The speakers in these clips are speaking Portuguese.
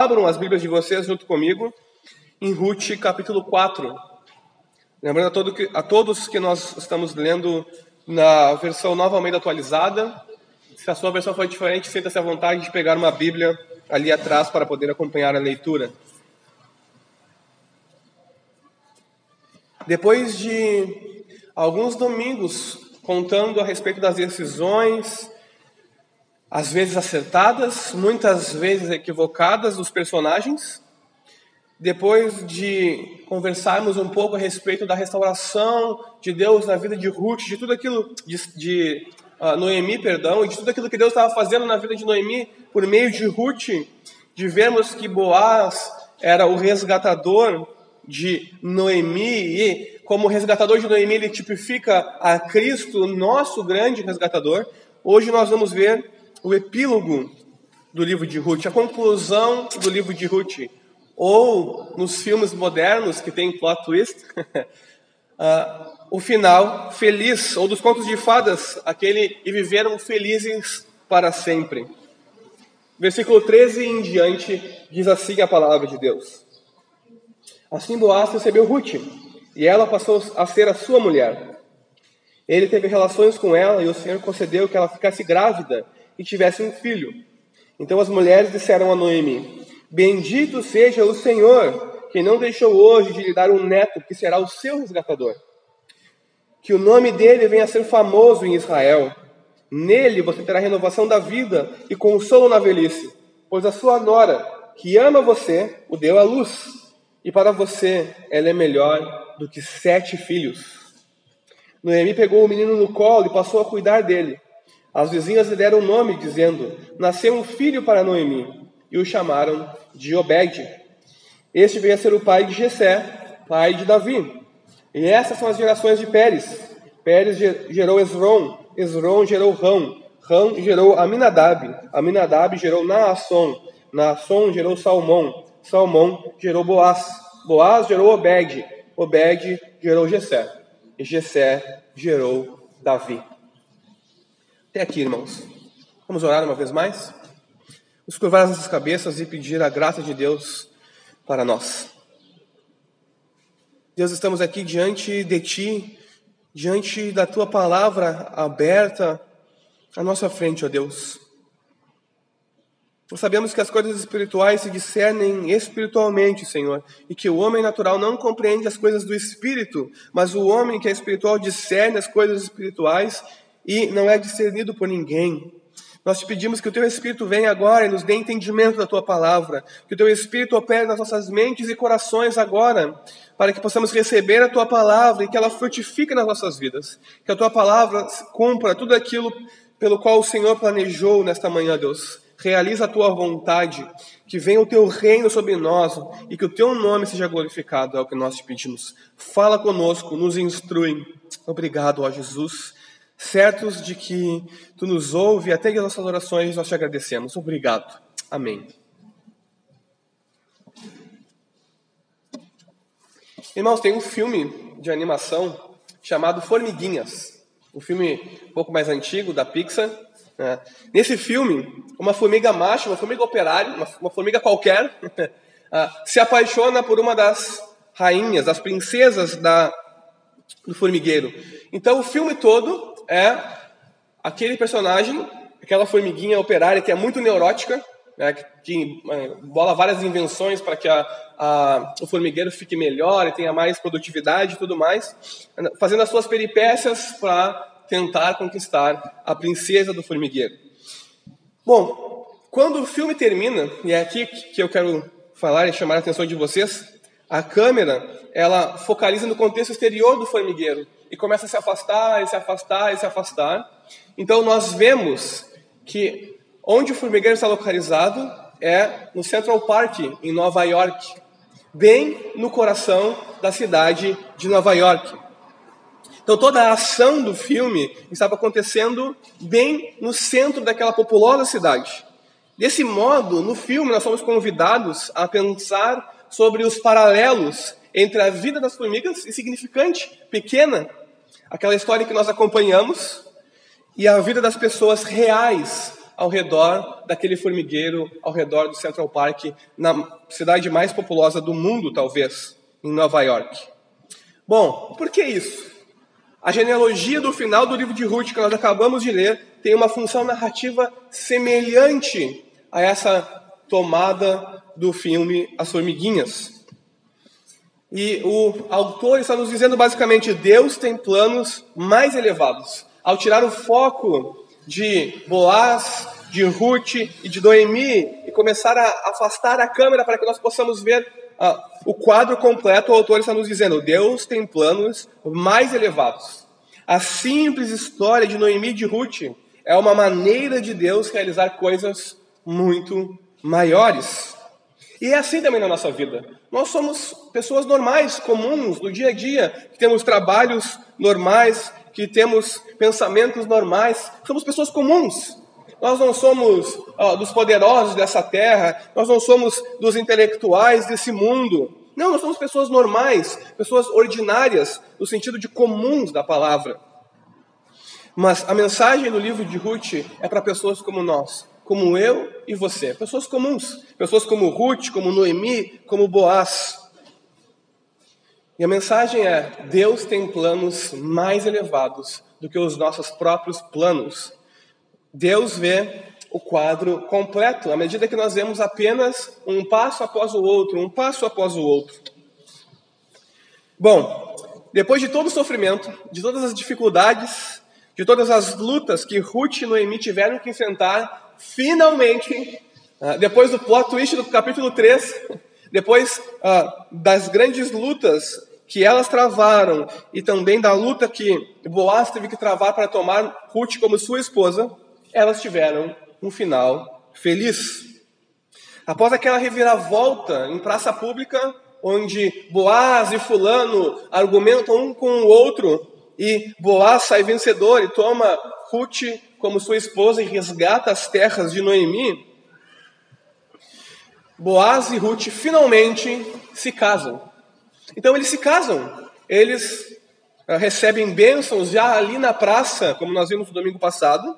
Abram as Bíblias de vocês junto comigo em Ruth capítulo 4. Lembrando a, todo que, a todos que nós estamos lendo na versão Nova Almeida atualizada. Se a sua versão for diferente, sinta-se à vontade de pegar uma Bíblia ali atrás para poder acompanhar a leitura. Depois de alguns domingos contando a respeito das decisões, às vezes acertadas, muitas vezes equivocadas dos personagens. Depois de conversarmos um pouco a respeito da restauração de Deus na vida de Ruth, de tudo aquilo de, de uh, Noemi, perdão, e de tudo aquilo que Deus estava fazendo na vida de Noemi por meio de Ruth, de vermos que Boaz era o resgatador de Noemi e como resgatador de Noemi ele tipifica a Cristo, nosso grande resgatador. Hoje nós vamos ver o epílogo do livro de Ruth, a conclusão do livro de Ruth, ou nos filmes modernos que tem plot twist, uh, o final feliz, ou dos contos de fadas, aquele e viveram felizes para sempre. Versículo 13 em diante diz assim a palavra de Deus. Assim Boaz recebeu Ruth, e ela passou a ser a sua mulher. Ele teve relações com ela, e o Senhor concedeu que ela ficasse grávida e tivesse um filho. Então as mulheres disseram a Noemi: Bendito seja o Senhor, que não deixou hoje de lhe dar um neto que será o seu resgatador. Que o nome dele venha a ser famoso em Israel. Nele você terá renovação da vida e consolo na velhice, pois a sua nora, que ama você, o deu à luz, e para você ela é melhor do que sete filhos. Noemi pegou o menino no colo e passou a cuidar dele. As vizinhas lhe deram o nome, dizendo: Nasceu um filho para Noemi, e o chamaram de Obed. Este veio a ser o pai de Jessé, pai de Davi. E essas são as gerações de Pérez. Pérez gerou Esron, Esron gerou Rão, Rão gerou Aminadab, Aminadab gerou Naasson, Naasson gerou Salmão, Salmão gerou Boaz, Boaz gerou Obed, Obed gerou Jessé, e Jessé gerou Davi. Até aqui, irmãos. Vamos orar uma vez mais? Vamos curvar as nossas cabeças e pedir a graça de Deus para nós. Deus, estamos aqui diante de Ti, diante da Tua palavra aberta à nossa frente, ó Deus. Nós sabemos que as coisas espirituais se discernem espiritualmente, Senhor, e que o homem natural não compreende as coisas do espírito, mas o homem que é espiritual discerne as coisas espirituais e não é discernido por ninguém. Nós te pedimos que o teu Espírito venha agora e nos dê entendimento da tua palavra, que o teu Espírito opere nas nossas mentes e corações agora, para que possamos receber a tua palavra e que ela frutifique nas nossas vidas, que a tua palavra cumpra tudo aquilo pelo qual o Senhor planejou nesta manhã, Deus. Realiza a tua vontade, que venha o teu reino sobre nós e que o teu nome seja glorificado, é o que nós te pedimos. Fala conosco, nos instrui. Obrigado, ó Jesus certos de que tu nos ouve até as nossas orações nós te agradecemos. Obrigado. Amém. Irmãos, tem um filme de animação chamado Formiguinhas, um filme um pouco mais antigo da Pixar. Né? Nesse filme, uma formiga macho, uma formiga operária, uma, uma formiga qualquer, ah, se apaixona por uma das rainhas, das princesas da, do formigueiro. Então, o filme todo é aquele personagem, aquela formiguinha operária que é muito neurótica, né, que é, bola várias invenções para que a, a, o formigueiro fique melhor e tenha mais produtividade e tudo mais, fazendo as suas peripécias para tentar conquistar a princesa do formigueiro. Bom, quando o filme termina, e é aqui que eu quero falar e chamar a atenção de vocês, a câmera ela focaliza no contexto exterior do formigueiro e começa a se afastar, e se afastar, e se afastar. Então nós vemos que onde o formigueiro está localizado é no Central Park, em Nova York, bem no coração da cidade de Nova York. Então toda a ação do filme estava acontecendo bem no centro daquela populosa cidade. Desse modo, no filme nós somos convidados a pensar sobre os paralelos entre a vida das formigas, insignificante, pequena, aquela história que nós acompanhamos, e a vida das pessoas reais ao redor daquele formigueiro, ao redor do Central Park, na cidade mais populosa do mundo, talvez, em Nova York. Bom, por que isso? A genealogia do final do livro de Ruth, que nós acabamos de ler, tem uma função narrativa semelhante a essa tomada do filme As Formiguinhas. E o autor está nos dizendo basicamente: Deus tem planos mais elevados. Ao tirar o foco de Boaz, de Ruth e de Noemi e começar a afastar a câmera para que nós possamos ver uh, o quadro completo, o autor está nos dizendo: Deus tem planos mais elevados. A simples história de Noemi e de Ruth é uma maneira de Deus realizar coisas muito maiores. E é assim também na nossa vida. Nós somos pessoas normais, comuns, do dia a dia, que temos trabalhos normais, que temos pensamentos normais, somos pessoas comuns. Nós não somos ó, dos poderosos dessa terra, nós não somos dos intelectuais desse mundo. Não, nós somos pessoas normais, pessoas ordinárias, no sentido de comuns da palavra. Mas a mensagem do livro de Ruth é para pessoas como nós, como eu e você, pessoas comuns, pessoas como Ruth, como Noemi, como Boaz. E a mensagem é: Deus tem planos mais elevados do que os nossos próprios planos. Deus vê o quadro completo, à medida que nós vemos apenas um passo após o outro, um passo após o outro. Bom, depois de todo o sofrimento, de todas as dificuldades, de todas as lutas que Ruth e Noemi tiveram que enfrentar, finalmente, ah, depois do plot twist do capítulo 3, depois uh, das grandes lutas que elas travaram e também da luta que Boaz teve que travar para tomar Ruth como sua esposa, elas tiveram um final feliz. Após aquela reviravolta em praça pública, onde Boaz e Fulano argumentam um com o outro, e Boaz sai vencedor e toma Ruth como sua esposa e resgata as terras de Noemi, Boaz e Ruth finalmente se casam. Então eles se casam, eles uh, recebem bênçãos já ali na praça, como nós vimos no domingo passado,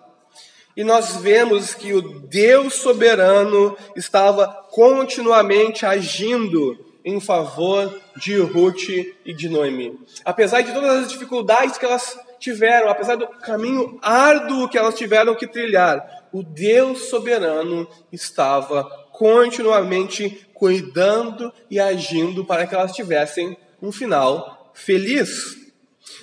e nós vemos que o Deus soberano estava continuamente agindo em favor de Ruth e de Noemi. Apesar de todas as dificuldades que elas tiveram, apesar do caminho árduo que elas tiveram que trilhar, o Deus soberano estava continuamente cuidando e agindo para que elas tivessem um final feliz.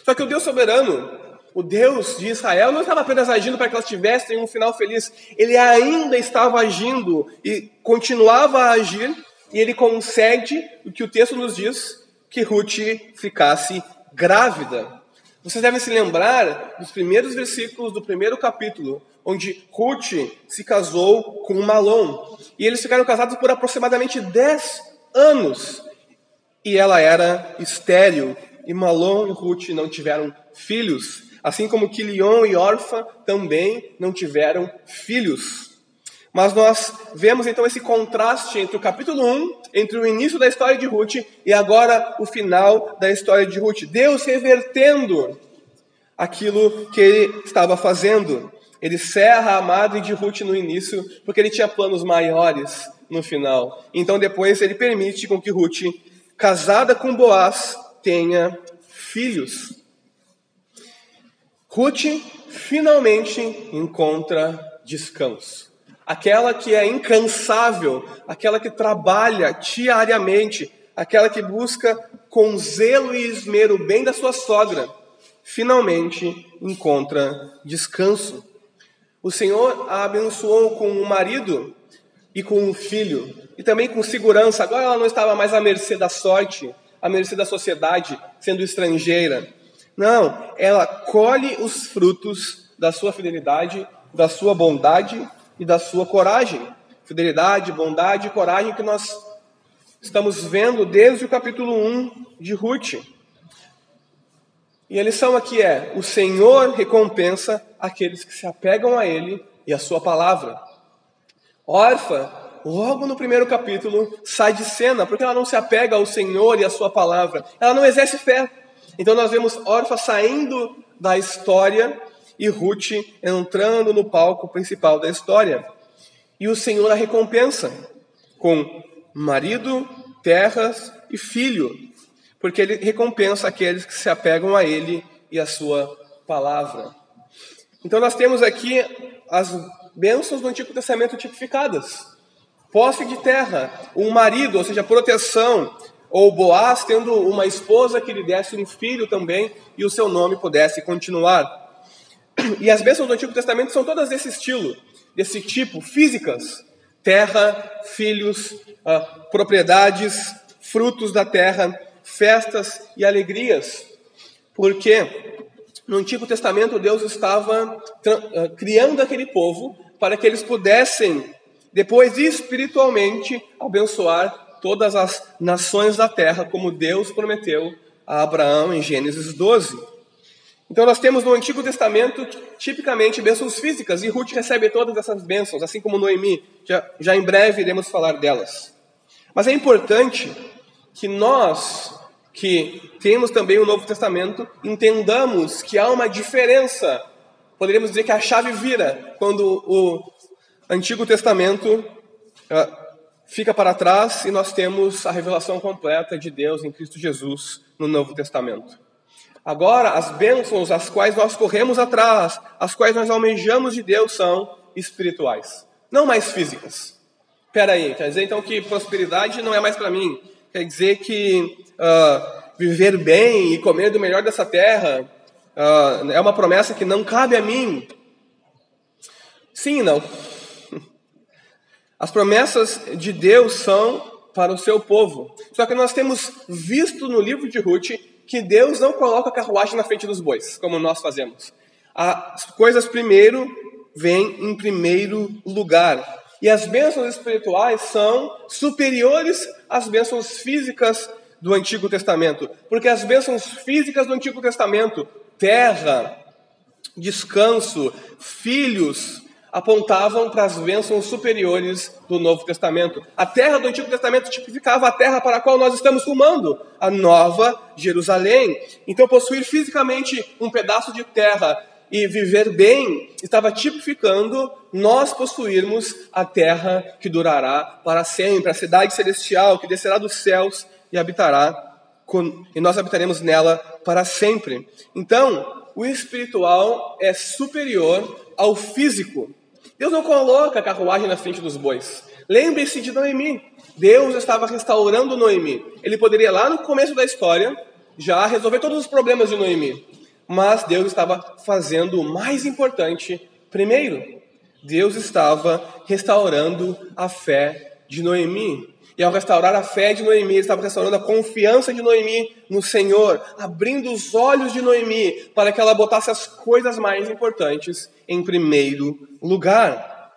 Só que o Deus soberano, o Deus de Israel, não estava apenas agindo para que elas tivessem um final feliz, ele ainda estava agindo e continuava a agir, e ele concede o que o texto nos diz, que Ruth ficasse grávida. Vocês devem se lembrar dos primeiros versículos do primeiro capítulo, onde Ruth se casou com Malom. E eles ficaram casados por aproximadamente 10 anos. E ela era estéril. E Malom e Ruth não tiveram filhos. Assim como Quilion e Orfa também não tiveram filhos. Mas nós vemos então esse contraste entre o capítulo 1, entre o início da história de Ruth e agora o final da história de Ruth. Deus revertendo aquilo que ele estava fazendo. Ele serra a madre de Ruth no início, porque ele tinha planos maiores no final. Então depois ele permite com que Ruth, casada com Boaz, tenha filhos. Ruth finalmente encontra descanso. Aquela que é incansável, aquela que trabalha diariamente, aquela que busca com zelo e esmero o bem da sua sogra, finalmente encontra descanso. O Senhor a abençoou com um marido e com um filho, e também com segurança. Agora ela não estava mais à mercê da sorte, à mercê da sociedade, sendo estrangeira. Não, ela colhe os frutos da sua fidelidade, da sua bondade e da sua coragem. Fidelidade, bondade e coragem que nós estamos vendo desde o capítulo 1 de Ruth. E a lição aqui é: o Senhor recompensa aqueles que se apegam a Ele e a Sua palavra. Orfa, logo no primeiro capítulo, sai de cena porque ela não se apega ao Senhor e à Sua palavra. Ela não exerce fé. Então nós vemos Orfa saindo da história e Ruth entrando no palco principal da história. E o Senhor a recompensa com marido, terras e filho, porque ele recompensa aqueles que se apegam a ele e a sua palavra. Então nós temos aqui as bênçãos do Antigo Testamento tipificadas. Posse de terra, um marido, ou seja, proteção, ou Boaz tendo uma esposa que lhe desse um filho também e o seu nome pudesse continuar. E as bênçãos do Antigo Testamento são todas desse estilo, desse tipo, físicas: terra, filhos, uh, propriedades, frutos da terra, festas e alegrias. Porque no Antigo Testamento Deus estava uh, criando aquele povo para que eles pudessem, depois espiritualmente, abençoar todas as nações da terra, como Deus prometeu a Abraão em Gênesis 12. Então nós temos no Antigo Testamento tipicamente bênçãos físicas e Ruth recebe todas essas bênçãos, assim como Noemi. Já, já em breve iremos falar delas. Mas é importante que nós, que temos também o Novo Testamento, entendamos que há uma diferença. Poderíamos dizer que a chave vira quando o Antigo Testamento uh, fica para trás e nós temos a revelação completa de Deus em Cristo Jesus no Novo Testamento. Agora, as bênçãos às quais nós corremos atrás, as quais nós almejamos de Deus, são espirituais, não mais físicas. Espera aí, quer dizer então que prosperidade não é mais para mim? Quer dizer que uh, viver bem e comer do melhor dessa terra uh, é uma promessa que não cabe a mim? Sim e não. As promessas de Deus são para o seu povo. Só que nós temos visto no livro de Ruth que Deus não coloca a carruagem na frente dos bois, como nós fazemos. As coisas primeiro vêm em primeiro lugar. E as bênçãos espirituais são superiores às bênçãos físicas do Antigo Testamento. Porque as bênçãos físicas do Antigo Testamento, terra, descanso, filhos, apontavam para as bênçãos superiores do Novo Testamento. A terra do Antigo Testamento tipificava a terra para a qual nós estamos rumando, a Nova Jerusalém. Então, possuir fisicamente um pedaço de terra e viver bem estava tipificando nós possuirmos a terra que durará para sempre, a cidade celestial que descerá dos céus e habitará e nós habitaremos nela para sempre. Então, o espiritual é superior ao físico. Deus não coloca a carruagem na frente dos bois. Lembre-se de Noemi. Deus estava restaurando Noemi. Ele poderia, lá no começo da história, já resolver todos os problemas de Noemi. Mas Deus estava fazendo o mais importante primeiro. Deus estava restaurando a fé de Noemi. E ao restaurar a fé de Noemi, ele estava restaurando a confiança de Noemi no Senhor, abrindo os olhos de Noemi para que ela botasse as coisas mais importantes em primeiro lugar.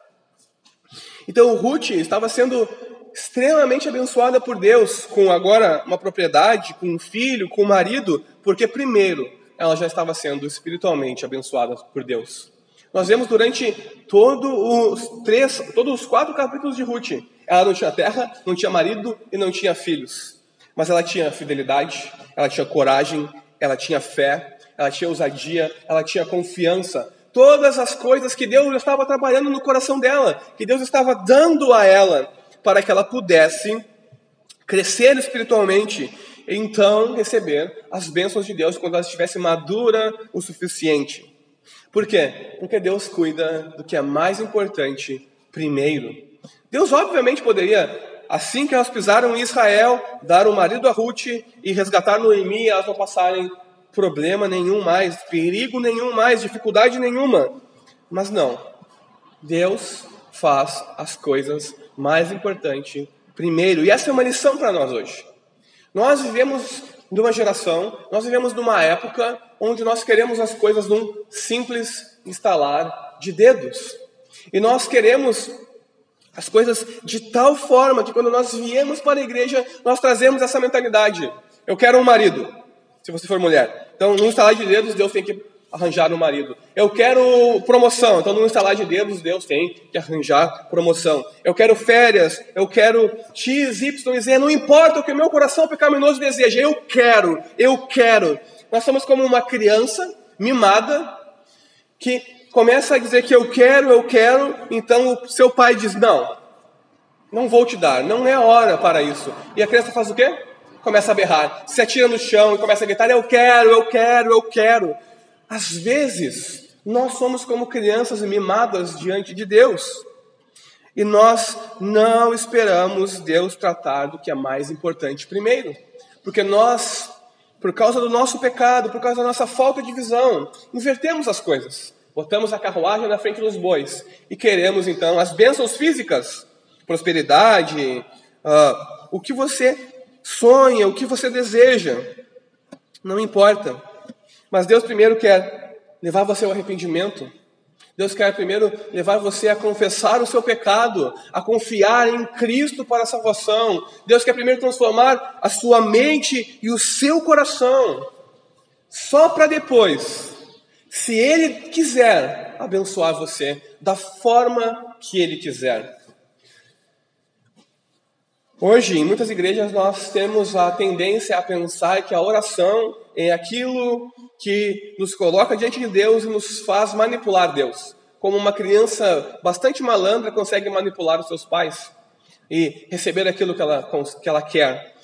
Então Ruth estava sendo extremamente abençoada por Deus, com agora uma propriedade, com um filho, com um marido, porque primeiro ela já estava sendo espiritualmente abençoada por Deus. Nós vemos durante todo os três, todos os quatro capítulos de Ruth ela não tinha terra, não tinha marido e não tinha filhos. Mas ela tinha fidelidade, ela tinha coragem, ela tinha fé, ela tinha ousadia, ela tinha confiança. Todas as coisas que Deus estava trabalhando no coração dela, que Deus estava dando a ela, para que ela pudesse crescer espiritualmente e então receber as bênçãos de Deus quando ela estivesse madura o suficiente. Por quê? Porque Deus cuida do que é mais importante primeiro. Deus, obviamente, poderia, assim que elas pisaram em Israel, dar o marido a Ruth e resgatar Noemi, elas não passarem problema nenhum mais, perigo nenhum mais, dificuldade nenhuma. Mas não. Deus faz as coisas mais importantes primeiro. E essa é uma lição para nós hoje. Nós vivemos numa geração, nós vivemos numa época onde nós queremos as coisas num simples instalar de dedos. E nós queremos as coisas de tal forma que quando nós viemos para a igreja, nós trazemos essa mentalidade. Eu quero um marido, se você for mulher. Então, no instalar de dedos, Deus tem que arranjar um marido. Eu quero promoção, então no instalar de dedos, Deus tem que arranjar promoção. Eu quero férias, eu quero X, Y, Z, não importa o que o meu coração pecaminoso deseja, eu quero, eu quero. Nós somos como uma criança mimada que começa a dizer que eu quero, eu quero, então o seu pai diz: Não, não vou te dar, não é hora para isso. E a criança faz o quê? Começa a berrar, se atira no chão e começa a gritar: Eu quero, eu quero, eu quero. Às vezes, nós somos como crianças mimadas diante de Deus. E nós não esperamos Deus tratar do que é mais importante primeiro. Porque nós, por causa do nosso pecado, por causa da nossa falta de visão, invertemos as coisas. Botamos a carruagem na frente dos bois e queremos então as bênçãos físicas, prosperidade, uh, o que você sonha, o que você deseja, não importa. Mas Deus primeiro quer levar você ao arrependimento. Deus quer primeiro levar você a confessar o seu pecado, a confiar em Cristo para a salvação. Deus quer primeiro transformar a sua mente e o seu coração, só para depois se Ele quiser abençoar você da forma que Ele quiser. Hoje, em muitas igrejas, nós temos a tendência a pensar que a oração é aquilo que nos coloca diante de Deus e nos faz manipular Deus. Como uma criança bastante malandra consegue manipular os seus pais e receber aquilo que ela, que ela quer.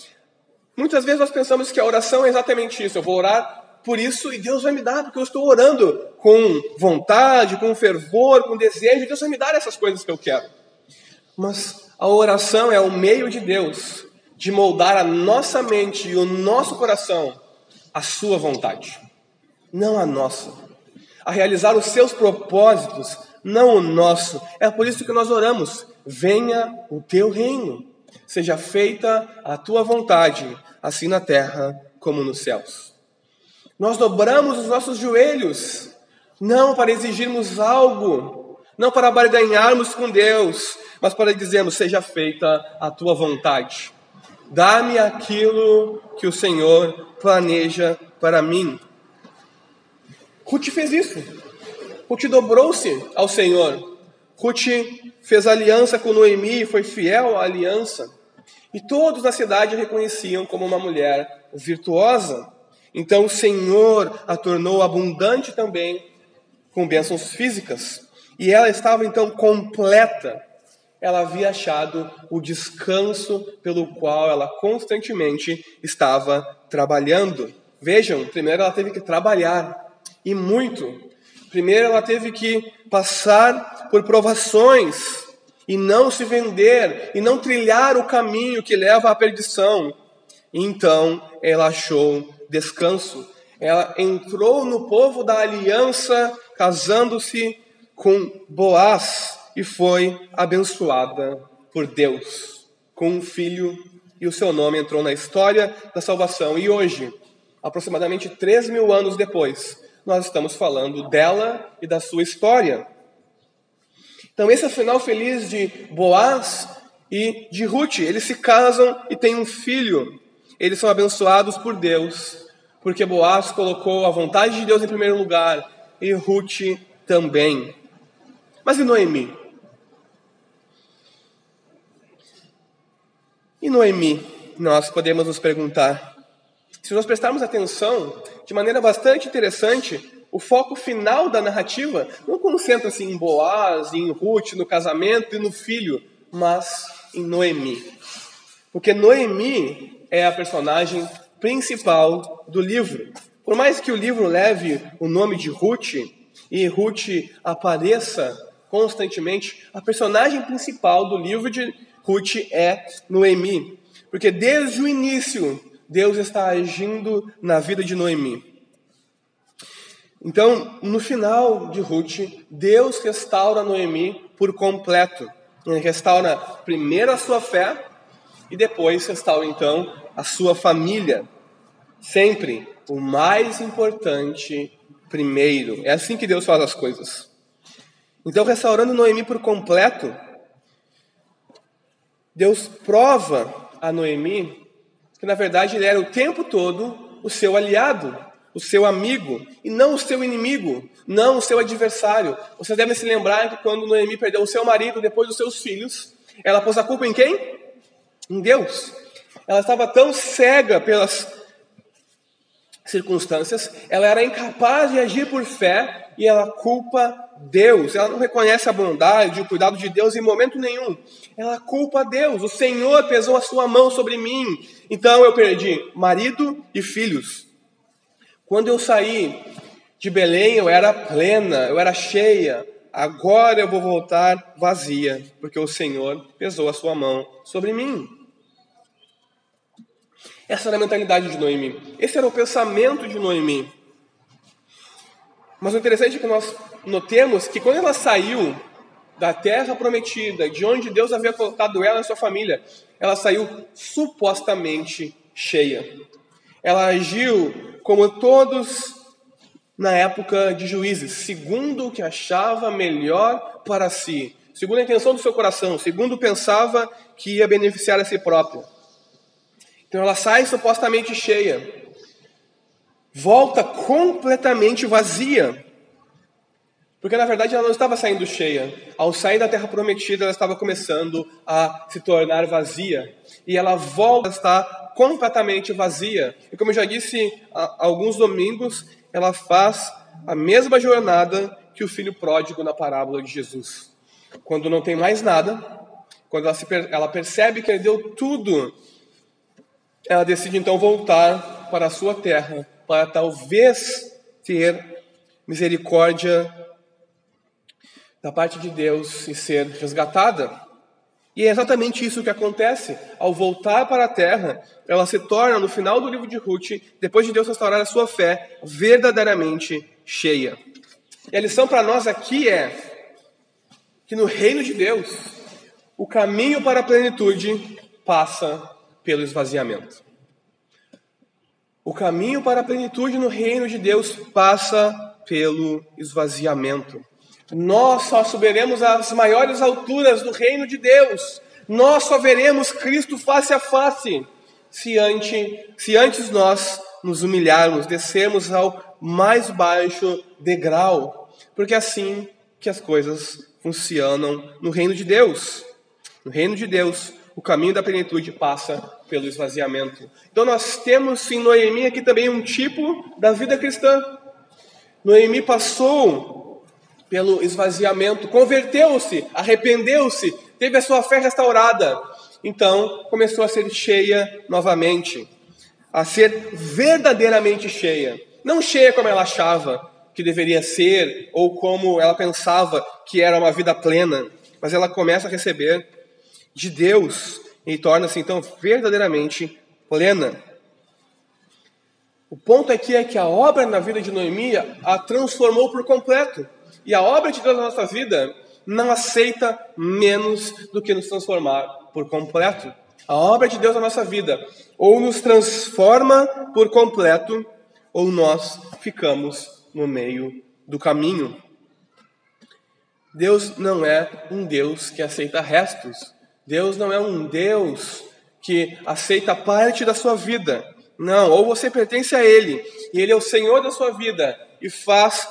Muitas vezes nós pensamos que a oração é exatamente isso. Eu vou orar por isso e Deus vai me dar, porque eu estou orando com vontade, com fervor, com desejo, Deus vai me dar essas coisas que eu quero. Mas a oração é o meio de Deus de moldar a nossa mente e o nosso coração à sua vontade, não a nossa. A realizar os seus propósitos, não o nosso. É por isso que nós oramos: venha o teu reino, seja feita a tua vontade, assim na terra como nos céus. Nós dobramos os nossos joelhos, não para exigirmos algo, não para barganharmos com Deus, mas para dizermos: seja feita a tua vontade. Dá-me aquilo que o Senhor planeja para mim. Ruth fez isso. Ruth dobrou-se ao Senhor. Ruth fez aliança com Noemi e foi fiel à aliança. E todos na cidade a reconheciam como uma mulher virtuosa. Então o Senhor a tornou abundante também com bênçãos físicas. E ela estava então completa. Ela havia achado o descanso pelo qual ela constantemente estava trabalhando. Vejam, primeiro ela teve que trabalhar, e muito. Primeiro ela teve que passar por provações, e não se vender, e não trilhar o caminho que leva à perdição. Então ela achou descanso. Ela entrou no povo da aliança, casando-se com Boaz e foi abençoada por Deus com um filho e o seu nome entrou na história da salvação. E hoje, aproximadamente três mil anos depois, nós estamos falando dela e da sua história. Então, esse é o final feliz de Boaz e de Ruth. Eles se casam e têm um filho. Eles são abençoados por Deus, porque Boaz colocou a vontade de Deus em primeiro lugar e Ruth também. Mas e Noemi? E Noemi, nós podemos nos perguntar, se nós prestarmos atenção, de maneira bastante interessante, o foco final da narrativa não concentra-se em Boaz, em Ruth, no casamento e no filho, mas em Noemi. Porque Noemi é a personagem principal do livro. Por mais que o livro leve o nome de Ruth e Ruth apareça constantemente, a personagem principal do livro de Ruth é Noemi. Porque desde o início, Deus está agindo na vida de Noemi. Então, no final de Ruth, Deus restaura Noemi por completo. Ele restaura primeiro a sua fé, e depois restaura então a sua família. Sempre o mais importante primeiro. É assim que Deus faz as coisas. Então, restaurando Noemi por completo, Deus prova a Noemi que na verdade ele era o tempo todo o seu aliado, o seu amigo, e não o seu inimigo, não o seu adversário. Vocês devem se lembrar que quando Noemi perdeu o seu marido depois dos seus filhos, ela pôs a culpa em quem? em Deus. Ela estava tão cega pelas circunstâncias, ela era incapaz de agir por fé e ela culpa Deus. Ela não reconhece a bondade, o cuidado de Deus em momento nenhum. Ela culpa Deus. O Senhor pesou a sua mão sobre mim. Então eu perdi marido e filhos. Quando eu saí de Belém, eu era plena, eu era cheia. Agora eu vou voltar vazia, porque o Senhor pesou a sua mão sobre mim. Essa era a mentalidade de Noemi. Esse era o pensamento de Noemi. Mas o interessante é que nós notemos que quando ela saiu da terra prometida, de onde Deus havia colocado ela e sua família, ela saiu supostamente cheia. Ela agiu como todos na época de juízes, segundo o que achava melhor para si, segundo a intenção do seu coração, segundo pensava que ia beneficiar a si própria. Então ela sai supostamente cheia, volta completamente vazia. Porque na verdade ela não estava saindo cheia. Ao sair da terra prometida, ela estava começando a se tornar vazia. E ela volta a estar completamente vazia. E como eu já disse alguns domingos, ela faz a mesma jornada que o filho pródigo na parábola de Jesus. Quando não tem mais nada, quando ela, se, ela percebe que perdeu tudo, ela decide então voltar para a sua terra para talvez ter misericórdia da parte de Deus e ser resgatada. E é exatamente isso que acontece. Ao voltar para a terra, ela se torna, no final do livro de Ruth, depois de Deus restaurar a sua fé, verdadeiramente cheia. E a lição para nós aqui é que no reino de Deus, o caminho para a plenitude passa pelo esvaziamento. O caminho para a plenitude no reino de Deus passa pelo esvaziamento. Nós só subiremos às maiores alturas do reino de Deus. Nós só veremos Cristo face a face se antes, se antes nós nos humilharmos, descermos ao mais baixo degrau, porque é assim que as coisas funcionam no reino de Deus. No reino de Deus, o caminho da plenitude passa pelo esvaziamento. Então nós temos em Noemi aqui também um tipo da vida cristã. Noemi passou pelo esvaziamento, converteu-se, arrependeu-se, teve a sua fé restaurada. Então começou a ser cheia novamente, a ser verdadeiramente cheia. Não cheia como ela achava que deveria ser ou como ela pensava que era uma vida plena, mas ela começa a receber de Deus e torna-se então verdadeiramente plena. O ponto aqui é que a obra na vida de Noemi a transformou por completo. E a obra de Deus na nossa vida não aceita menos do que nos transformar por completo. A obra de Deus na nossa vida ou nos transforma por completo, ou nós ficamos no meio do caminho. Deus não é um Deus que aceita restos. Deus não é um Deus que aceita parte da sua vida. Não, ou você pertence a Ele, e Ele é o Senhor da sua vida, e faz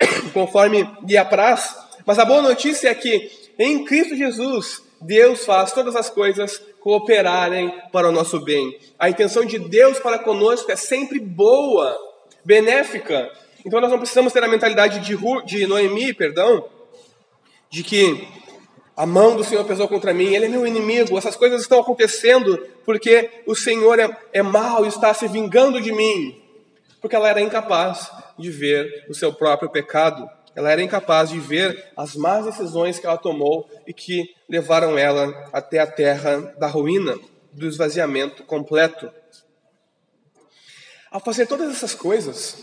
conforme lhe apraz. Mas a boa notícia é que em Cristo Jesus, Deus faz todas as coisas cooperarem para o nosso bem. A intenção de Deus para conosco é sempre boa, benéfica. Então nós não precisamos ter a mentalidade de, de Noemi, perdão, de que a mão do Senhor pesou contra mim, ele é meu inimigo, essas coisas estão acontecendo porque o Senhor é, é mau e está se vingando de mim. Porque ela era incapaz de ver o seu próprio pecado, ela era incapaz de ver as más decisões que ela tomou e que levaram ela até a terra da ruína, do esvaziamento completo. Ao fazer todas essas coisas,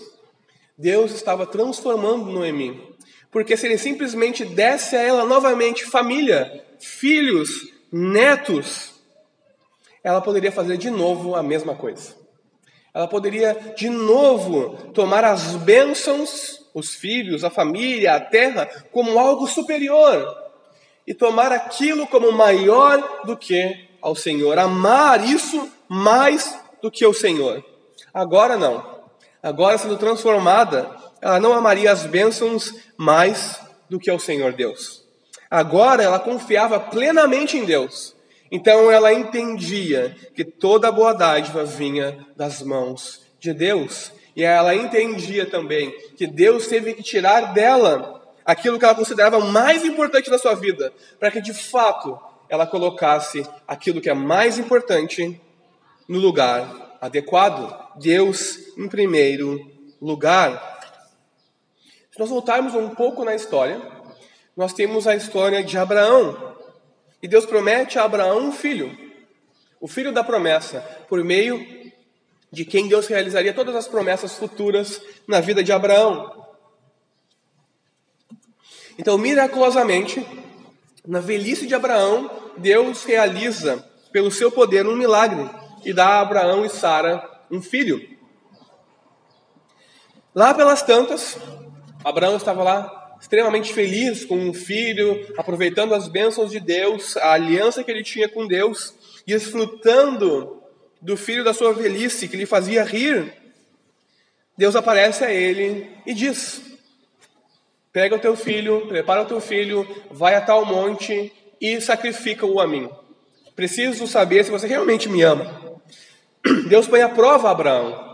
Deus estava transformando Noemi porque se ele simplesmente desse a ela novamente família, filhos, netos, ela poderia fazer de novo a mesma coisa. Ela poderia de novo tomar as bênçãos, os filhos, a família, a terra, como algo superior e tomar aquilo como maior do que ao Senhor, amar isso mais do que o Senhor. Agora não. Agora sendo transformada, ela não amaria as bênçãos mais do que ao Senhor Deus. Agora ela confiava plenamente em Deus. Então ela entendia que toda boa dádiva vinha das mãos de Deus. E ela entendia também que Deus teve que tirar dela aquilo que ela considerava mais importante na sua vida, para que de fato ela colocasse aquilo que é mais importante no lugar adequado. Deus em primeiro lugar. Se nós voltarmos um pouco na história, nós temos a história de Abraão. E Deus promete a Abraão um filho, o filho da promessa, por meio de quem Deus realizaria todas as promessas futuras na vida de Abraão. Então, miraculosamente, na velhice de Abraão, Deus realiza, pelo seu poder, um milagre e dá a Abraão e Sara um filho. Lá pelas tantas, Abraão estava lá extremamente feliz com um filho, aproveitando as bênçãos de Deus, a aliança que ele tinha com Deus, e desfrutando do filho da sua velhice que lhe fazia rir. Deus aparece a ele e diz: Pega o teu filho, prepara o teu filho, vai a tal monte e sacrifica-o a mim. Preciso saber se você realmente me ama. Deus põe a prova a Abraão.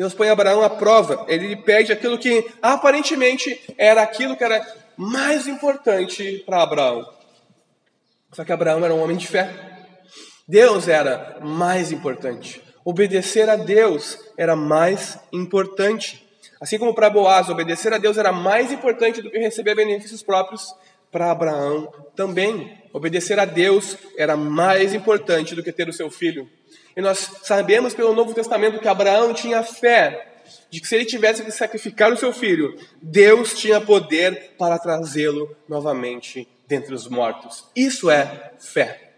Deus põe Abraão à prova. Ele lhe pede aquilo que aparentemente era aquilo que era mais importante para Abraão. Só que Abraão era um homem de fé. Deus era mais importante. Obedecer a Deus era mais importante. Assim como para Boaz, obedecer a Deus era mais importante do que receber benefícios próprios, para Abraão também. Obedecer a Deus era mais importante do que ter o seu filho. E nós sabemos pelo Novo Testamento que Abraão tinha fé de que se ele tivesse que sacrificar o seu filho, Deus tinha poder para trazê-lo novamente dentre os mortos. Isso é fé.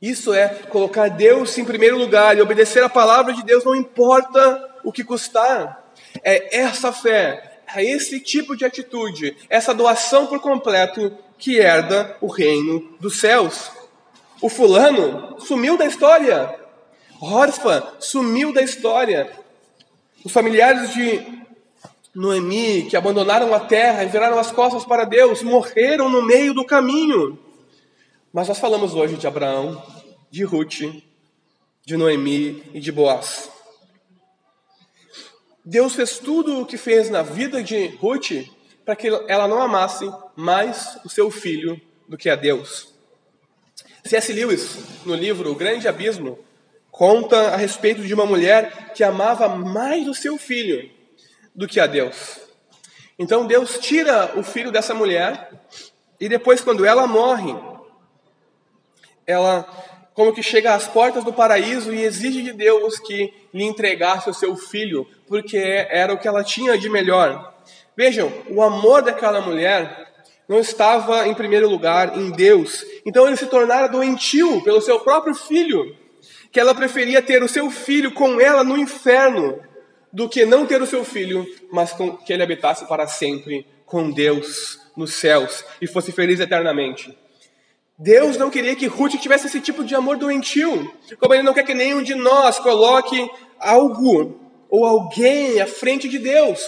Isso é colocar Deus em primeiro lugar e obedecer a palavra de Deus, não importa o que custar. É essa fé, é esse tipo de atitude, essa doação por completo que herda o reino dos céus. O fulano sumiu da história. Orfa sumiu da história. Os familiares de Noemi, que abandonaram a terra e viraram as costas para Deus, morreram no meio do caminho. Mas nós falamos hoje de Abraão, de Ruth, de Noemi e de Boaz. Deus fez tudo o que fez na vida de Ruth para que ela não amasse mais o seu filho do que a Deus. C.S. Lewis, no livro O Grande Abismo, conta a respeito de uma mulher que amava mais o seu filho do que a Deus. Então Deus tira o filho dessa mulher e depois, quando ela morre, ela como que chega às portas do paraíso e exige de Deus que lhe entregasse o seu filho, porque era o que ela tinha de melhor. Vejam, o amor daquela mulher não estava em primeiro lugar em Deus. Então ele se tornara doentio pelo seu próprio filho, que ela preferia ter o seu filho com ela no inferno do que não ter o seu filho, mas com, que ele habitasse para sempre com Deus nos céus e fosse feliz eternamente. Deus não queria que Ruth tivesse esse tipo de amor doentio, como Ele não quer que nenhum de nós coloque algo ou alguém à frente de Deus.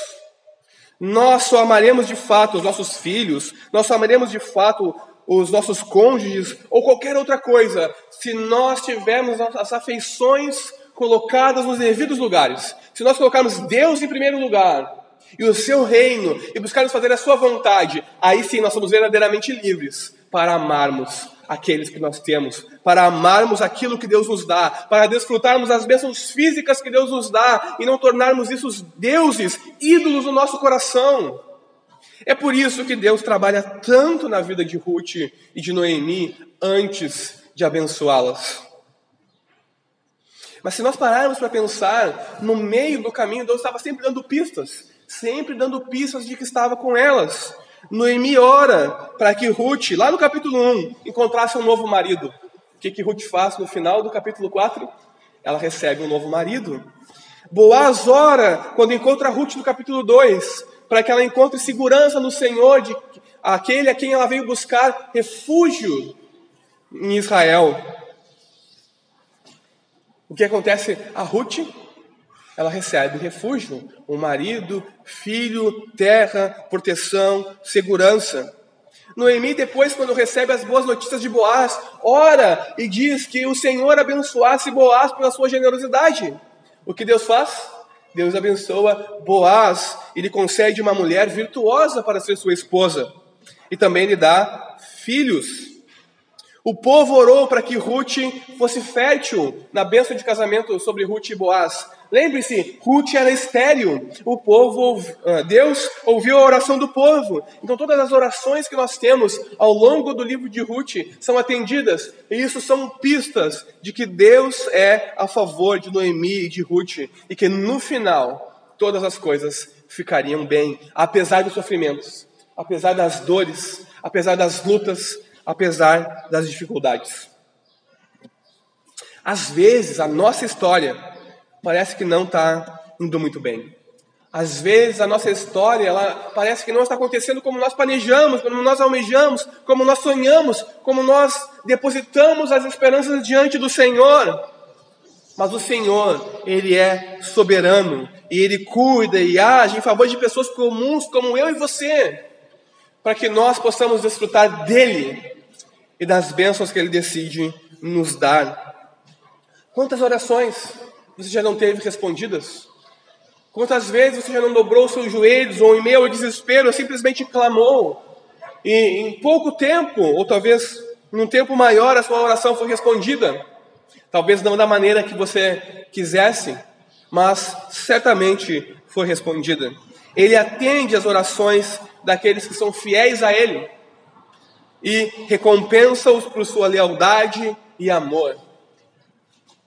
Nós só amaremos de fato os nossos filhos, nós só amaremos de fato os nossos cônjuges ou qualquer outra coisa, se nós tivermos as afeições colocadas nos devidos lugares. Se nós colocarmos Deus em primeiro lugar e o seu reino e buscarmos fazer a sua vontade, aí sim nós somos verdadeiramente livres para amarmos aqueles que nós temos, para amarmos aquilo que Deus nos dá, para desfrutarmos as bênçãos físicas que Deus nos dá e não tornarmos isso deuses, ídolos no nosso coração. É por isso que Deus trabalha tanto na vida de Ruth e de Noemi antes de abençoá-las. Mas se nós pararmos para pensar, no meio do caminho, Deus estava sempre dando pistas, sempre dando pistas de que estava com elas. Noemi ora para que Ruth, lá no capítulo 1, encontrasse um novo marido. O que, que Ruth faz no final do capítulo 4? Ela recebe um novo marido. Boaz ora quando encontra Ruth no capítulo 2, para que ela encontre segurança no Senhor, de aquele a quem ela veio buscar refúgio em Israel. O que acontece a Ruth? ela recebe refúgio, um marido, filho, terra, proteção, segurança. Noemi, depois, quando recebe as boas notícias de Boaz, ora e diz que o Senhor abençoasse Boaz pela sua generosidade. O que Deus faz? Deus abençoa Boaz e lhe concede uma mulher virtuosa para ser sua esposa. E também lhe dá filhos. O povo orou para que Ruth fosse fértil na bênção de casamento sobre Ruth e Boaz. Lembre-se, Ruth era estéril. O povo, ah, Deus ouviu a oração do povo. Então todas as orações que nós temos ao longo do livro de Ruth são atendidas. E isso são pistas de que Deus é a favor de Noemi e de Ruth e que no final todas as coisas ficariam bem, apesar dos sofrimentos, apesar das dores, apesar das lutas, apesar das dificuldades. Às vezes, a nossa história parece que não está indo muito bem. Às vezes, a nossa história ela parece que não está acontecendo como nós planejamos, como nós almejamos, como nós sonhamos, como nós depositamos as esperanças diante do Senhor. Mas o Senhor, Ele é soberano e Ele cuida e age em favor de pessoas comuns como eu e você, para que nós possamos desfrutar dEle e das bênçãos que Ele decide nos dar. Quantas orações você já não teve respondidas? Quantas vezes você já não dobrou seus joelhos ou em meio ao desespero simplesmente clamou e em pouco tempo, ou talvez num tempo maior, a sua oração foi respondida? Talvez não da maneira que você quisesse, mas certamente foi respondida. Ele atende as orações daqueles que são fiéis a Ele e recompensa-os por sua lealdade e amor.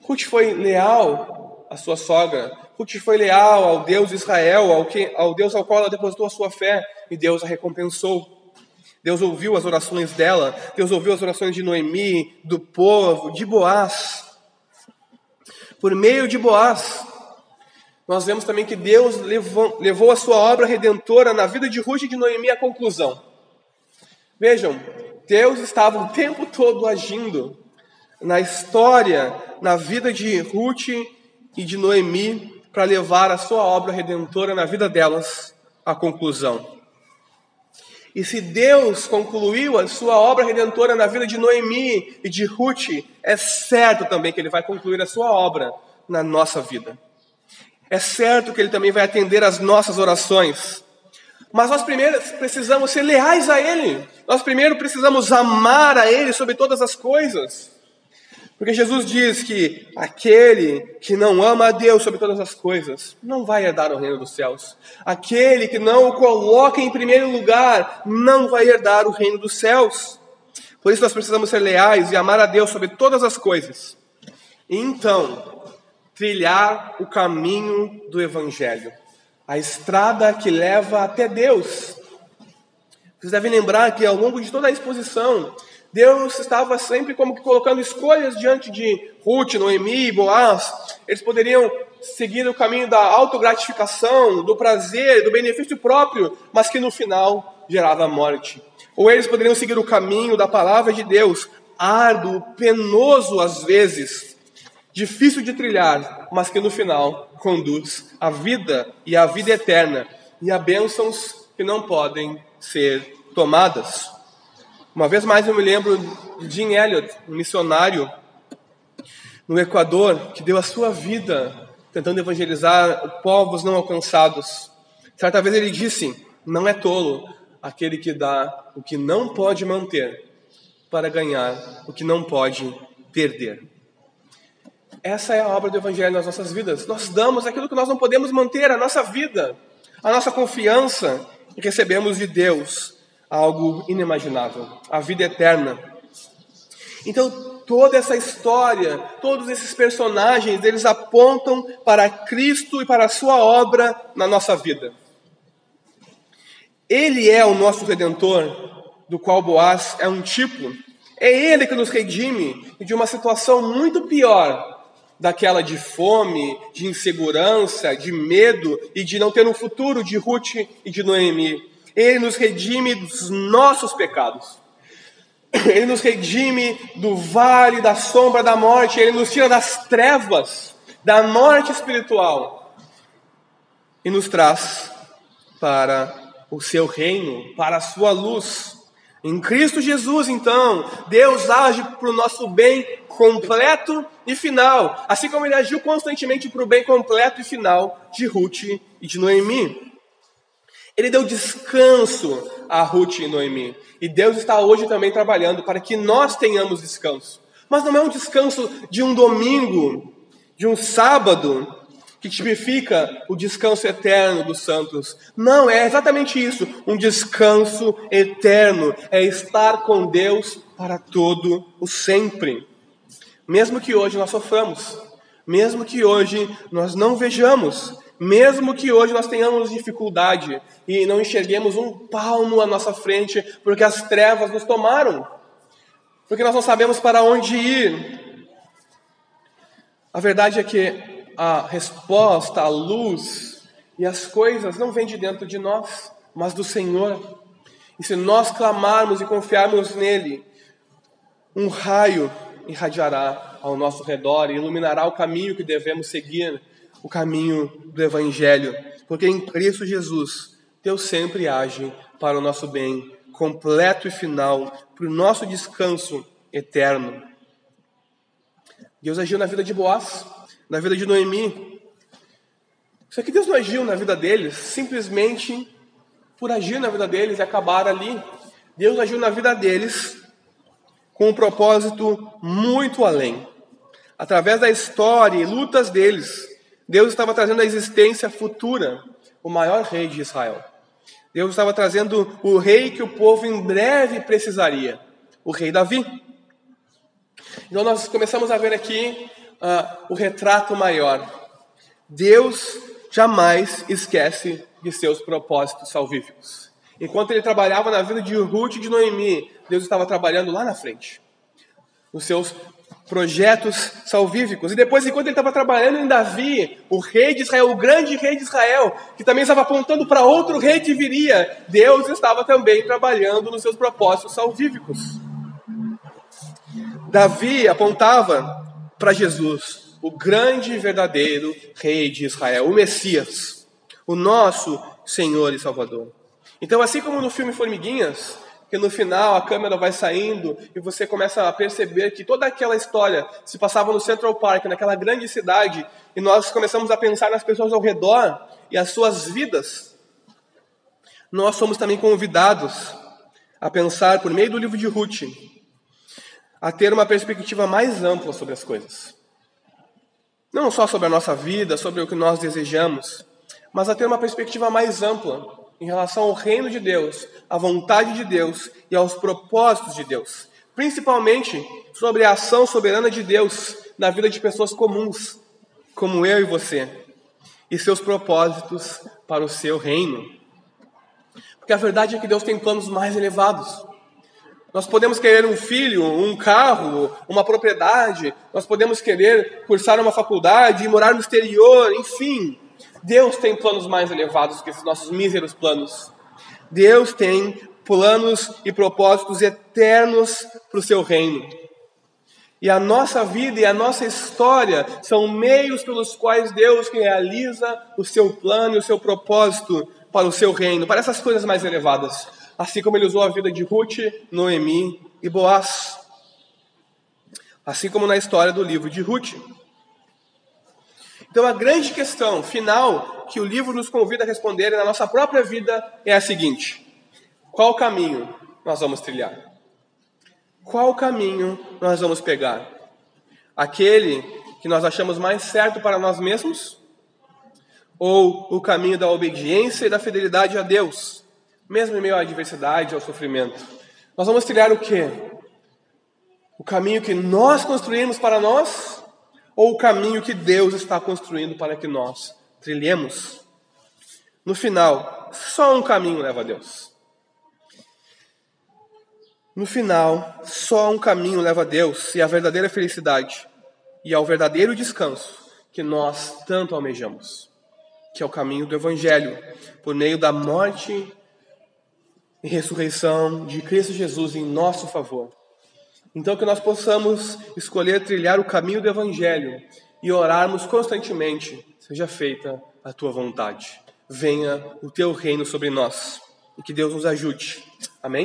Ruth foi leal à sua sogra. Ruth foi leal ao Deus de Israel, ao, que, ao Deus ao qual ela depositou a sua fé, e Deus a recompensou. Deus ouviu as orações dela, Deus ouviu as orações de Noemi, do povo, de Boaz. Por meio de Boaz, nós vemos também que Deus levou, levou a sua obra redentora na vida de Ruth e de Noemi à conclusão. Vejam, Deus estava o tempo todo agindo na história, na vida de Ruth e de Noemi, para levar a sua obra redentora na vida delas à conclusão. E se Deus concluiu a sua obra redentora na vida de Noemi e de Ruth, é certo também que Ele vai concluir a sua obra na nossa vida. É certo que Ele também vai atender às nossas orações. Mas nós primeiro precisamos ser leais a Ele. Nós primeiro precisamos amar a Ele sobre todas as coisas. Porque Jesus diz que aquele que não ama a Deus sobre todas as coisas não vai herdar o reino dos céus. Aquele que não o coloca em primeiro lugar não vai herdar o reino dos céus. Por isso nós precisamos ser leais e amar a Deus sobre todas as coisas. E então, trilhar o caminho do Evangelho a estrada que leva até Deus. Vocês devem lembrar que ao longo de toda a exposição, Deus estava sempre como que colocando escolhas diante de Ruth, Noemi, Boaz. Eles poderiam seguir o caminho da autogratificação, do prazer, do benefício próprio, mas que no final gerava morte. Ou eles poderiam seguir o caminho da palavra de Deus, árduo, penoso às vezes, difícil de trilhar, mas que no final conduz à vida e à vida eterna e a bênçãos que não podem ser tomadas. Uma vez mais eu me lembro de Jim Elliot, um missionário no Equador, que deu a sua vida tentando evangelizar povos não alcançados. Certa vez ele disse: Não é tolo aquele que dá o que não pode manter para ganhar o que não pode perder. Essa é a obra do Evangelho nas nossas vidas. Nós damos aquilo que nós não podemos manter, a nossa vida, a nossa confiança, e recebemos de Deus algo inimaginável, a vida eterna. Então, toda essa história, todos esses personagens, eles apontam para Cristo e para a sua obra na nossa vida. Ele é o nosso redentor, do qual Boaz é um tipo. É ele que nos redime de uma situação muito pior daquela de fome, de insegurança, de medo e de não ter um futuro de Ruth e de Noemi. Ele nos redime dos nossos pecados. Ele nos redime do vale da sombra da morte, ele nos tira das trevas, da morte espiritual e nos traz para o seu reino, para a sua luz. Em Cristo Jesus, então, Deus age para o nosso bem completo e final, assim como ele agiu constantemente para o bem completo e final de Ruth e de Noemi. Ele deu descanso a Ruth e Noemi. E Deus está hoje também trabalhando para que nós tenhamos descanso. Mas não é um descanso de um domingo, de um sábado, que tipifica o descanso eterno dos santos. Não, é exatamente isso. Um descanso eterno é estar com Deus para todo o sempre. Mesmo que hoje nós soframos, mesmo que hoje nós não vejamos, mesmo que hoje nós tenhamos dificuldade e não enxerguemos um palmo à nossa frente, porque as trevas nos tomaram, porque nós não sabemos para onde ir. A verdade é que a resposta, a luz e as coisas não vêm de dentro de nós, mas do Senhor. E se nós clamarmos e confiarmos nele, um raio irradiará ao nosso redor e iluminará o caminho que devemos seguir o caminho do Evangelho, porque em Cristo Jesus, Deus sempre age para o nosso bem, completo e final, para o nosso descanso eterno. Deus agiu na vida de Boaz, na vida de Noemi. Só que Deus não agiu na vida deles simplesmente por agir na vida deles e acabar ali. Deus agiu na vida deles com um propósito muito além. Através da história e lutas deles, Deus estava trazendo à existência futura o maior rei de Israel. Deus estava trazendo o rei que o povo em breve precisaria, o rei Davi. Então nós começamos a ver aqui uh, o retrato maior. Deus jamais esquece de seus propósitos salvíficos. Enquanto ele trabalhava na vida de Ruth e de Noemi, Deus estava trabalhando lá na frente, nos seus projetos salvíficos. E depois, enquanto ele estava trabalhando em Davi, o rei de Israel, o grande rei de Israel, que também estava apontando para outro rei que viria, Deus estava também trabalhando nos seus propósitos salvíficos. Davi apontava para Jesus, o grande e verdadeiro rei de Israel, o Messias, o nosso Senhor e Salvador. Então, assim como no filme Formiguinhas, que no final a câmera vai saindo e você começa a perceber que toda aquela história se passava no Central Park, naquela grande cidade, e nós começamos a pensar nas pessoas ao redor e as suas vidas. Nós somos também convidados a pensar, por meio do livro de Ruth, a ter uma perspectiva mais ampla sobre as coisas. Não só sobre a nossa vida, sobre o que nós desejamos, mas a ter uma perspectiva mais ampla em relação ao reino de Deus, à vontade de Deus e aos propósitos de Deus, principalmente sobre a ação soberana de Deus na vida de pessoas comuns, como eu e você, e seus propósitos para o seu reino. Porque a verdade é que Deus tem planos mais elevados. Nós podemos querer um filho, um carro, uma propriedade, nós podemos querer cursar uma faculdade, morar no exterior, enfim. Deus tem planos mais elevados que esses nossos míseros planos. Deus tem planos e propósitos eternos para o seu reino. E a nossa vida e a nossa história são meios pelos quais Deus realiza o seu plano e o seu propósito para o seu reino, para essas coisas mais elevadas. Assim como ele usou a vida de Ruth, Noemi e Boaz. Assim como na história do livro de Ruth. Então, a grande questão final que o livro nos convida a responder na nossa própria vida é a seguinte: qual caminho nós vamos trilhar? Qual caminho nós vamos pegar? Aquele que nós achamos mais certo para nós mesmos? Ou o caminho da obediência e da fidelidade a Deus, mesmo em meio à adversidade e ao sofrimento? Nós vamos trilhar o quê? O caminho que nós construímos para nós ou o caminho que Deus está construindo para que nós trilhemos? No final, só um caminho leva a Deus. No final, só um caminho leva a Deus e a verdadeira felicidade e ao verdadeiro descanso que nós tanto almejamos, que é o caminho do Evangelho, por meio da morte e ressurreição de Cristo Jesus em nosso favor. Então, que nós possamos escolher trilhar o caminho do Evangelho e orarmos constantemente: seja feita a tua vontade, venha o teu reino sobre nós e que Deus nos ajude. Amém?